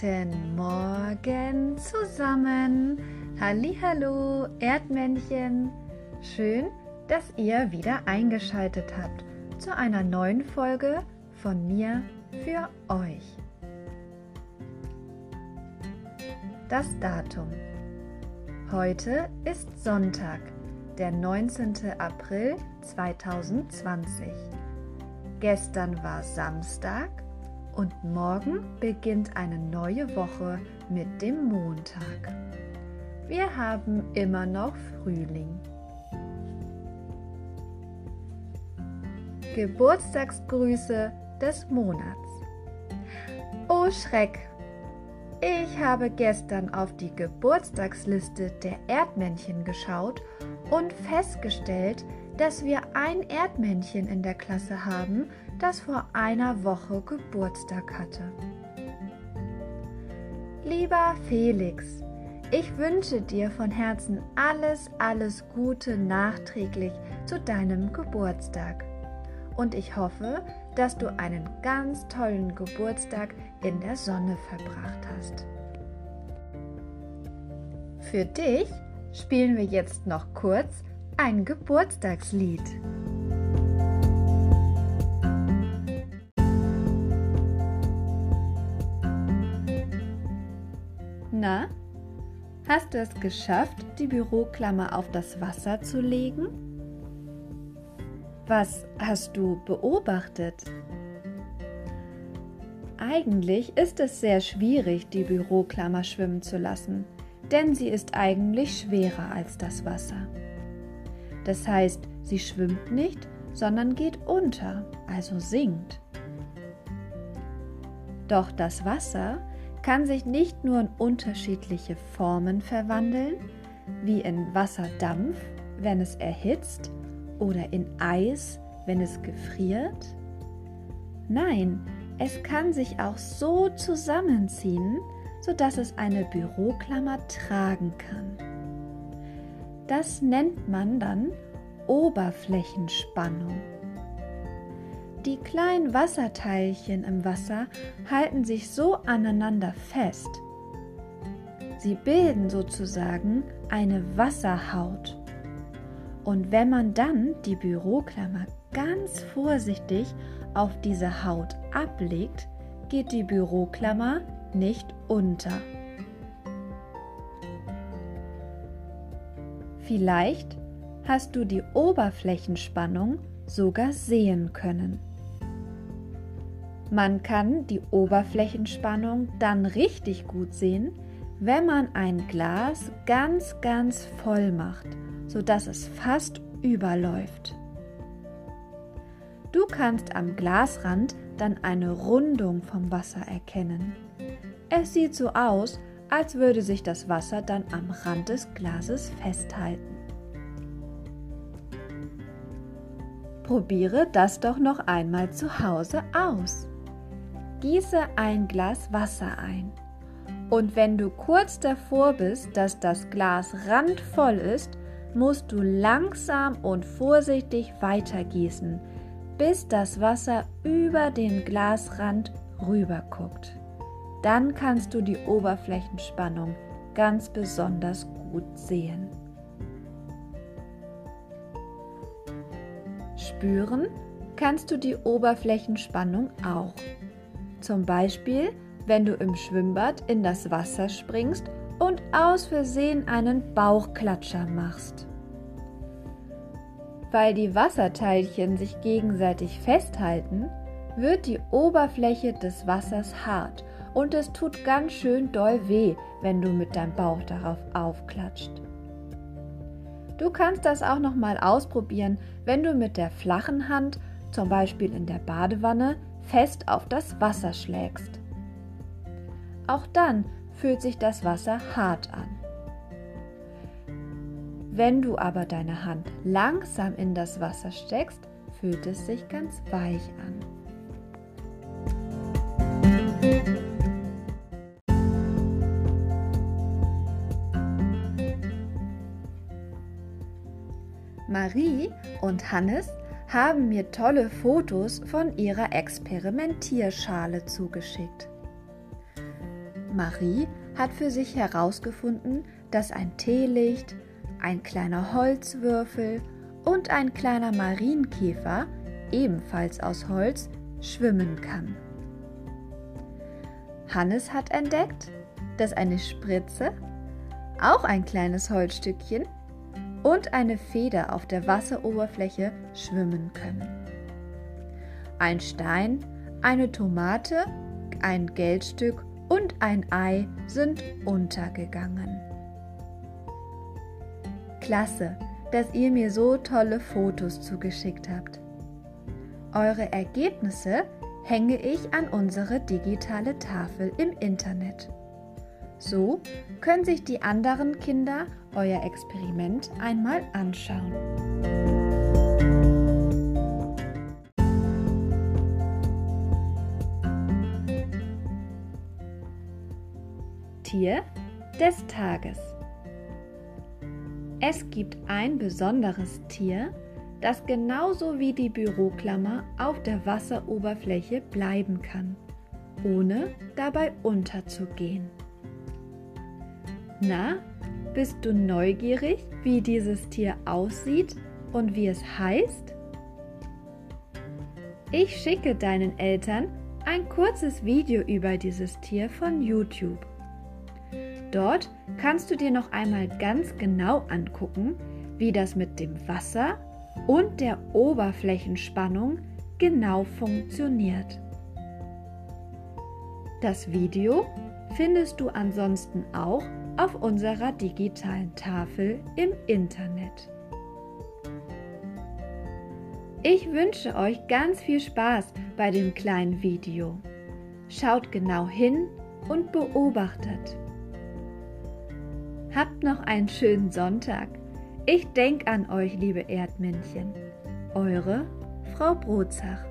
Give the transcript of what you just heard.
Guten Morgen zusammen. Hallo, Erdmännchen. Schön, dass ihr wieder eingeschaltet habt zu einer neuen Folge von mir für euch. Das Datum. Heute ist Sonntag, der 19. April 2020. Gestern war Samstag und morgen beginnt eine neue Woche mit dem Montag. Wir haben immer noch Frühling. Geburtstagsgrüße des Monats. Oh Schreck! Ich habe gestern auf die Geburtstagsliste der Erdmännchen geschaut und festgestellt, dass wir ein Erdmännchen in der Klasse haben, das vor einer Woche Geburtstag hatte. Lieber Felix, ich wünsche dir von Herzen alles, alles Gute nachträglich zu deinem Geburtstag. Und ich hoffe, dass du einen ganz tollen Geburtstag in der Sonne verbracht hast. Für dich spielen wir jetzt noch kurz ein Geburtstagslied. Na, hast du es geschafft, die Büroklammer auf das Wasser zu legen? Was hast du beobachtet? Eigentlich ist es sehr schwierig, die Büroklammer schwimmen zu lassen, denn sie ist eigentlich schwerer als das Wasser. Das heißt, sie schwimmt nicht, sondern geht unter, also sinkt. Doch das Wasser kann sich nicht nur in unterschiedliche Formen verwandeln, wie in Wasserdampf, wenn es erhitzt, oder in Eis, wenn es gefriert. Nein, es kann sich auch so zusammenziehen, sodass es eine Büroklammer tragen kann. Das nennt man dann Oberflächenspannung. Die kleinen Wasserteilchen im Wasser halten sich so aneinander fest. Sie bilden sozusagen eine Wasserhaut. Und wenn man dann die Büroklammer ganz vorsichtig auf diese Haut ablegt, geht die Büroklammer nicht unter. Vielleicht hast du die Oberflächenspannung sogar sehen können. Man kann die Oberflächenspannung dann richtig gut sehen, wenn man ein Glas ganz, ganz voll macht, sodass es fast überläuft. Du kannst am Glasrand dann eine Rundung vom Wasser erkennen. Es sieht so aus, als würde sich das Wasser dann am Rand des Glases festhalten. Probiere das doch noch einmal zu Hause aus. Gieße ein Glas Wasser ein. Und wenn du kurz davor bist, dass das Glas randvoll ist, musst du langsam und vorsichtig weitergießen, bis das Wasser über den Glasrand rüberguckt. Dann kannst du die Oberflächenspannung ganz besonders gut sehen. Spüren kannst du die Oberflächenspannung auch. Zum Beispiel, wenn du im Schwimmbad in das Wasser springst und aus Versehen einen Bauchklatscher machst. Weil die Wasserteilchen sich gegenseitig festhalten, wird die Oberfläche des Wassers hart und es tut ganz schön doll weh, wenn du mit deinem Bauch darauf aufklatscht. Du kannst das auch noch mal ausprobieren, wenn du mit der flachen Hand, zum Beispiel in der Badewanne, fest auf das Wasser schlägst. Auch dann fühlt sich das Wasser hart an. Wenn du aber deine Hand langsam in das Wasser steckst, fühlt es sich ganz weich an. Marie und Hannes haben mir tolle Fotos von ihrer Experimentierschale zugeschickt. Marie hat für sich herausgefunden, dass ein Teelicht, ein kleiner Holzwürfel und ein kleiner Marienkäfer, ebenfalls aus Holz, schwimmen kann. Hannes hat entdeckt, dass eine Spritze, auch ein kleines Holzstückchen und eine Feder auf der Wasseroberfläche schwimmen können. Ein Stein, eine Tomate, ein Geldstück und ein Ei sind untergegangen. Klasse, dass ihr mir so tolle Fotos zugeschickt habt. Eure Ergebnisse hänge ich an unsere digitale Tafel im Internet. So können sich die anderen Kinder euer Experiment einmal anschauen. Tier des Tages. Es gibt ein besonderes Tier, das genauso wie die Büroklammer auf der Wasseroberfläche bleiben kann, ohne dabei unterzugehen. Na, bist du neugierig, wie dieses Tier aussieht und wie es heißt? Ich schicke deinen Eltern ein kurzes Video über dieses Tier von YouTube. Dort kannst du dir noch einmal ganz genau angucken, wie das mit dem Wasser und der Oberflächenspannung genau funktioniert. Das Video findest du ansonsten auch auf unserer digitalen Tafel im Internet. Ich wünsche euch ganz viel Spaß bei dem kleinen Video. Schaut genau hin und beobachtet. Habt noch einen schönen Sonntag. Ich denke an euch, liebe Erdmännchen. Eure Frau Brotzach.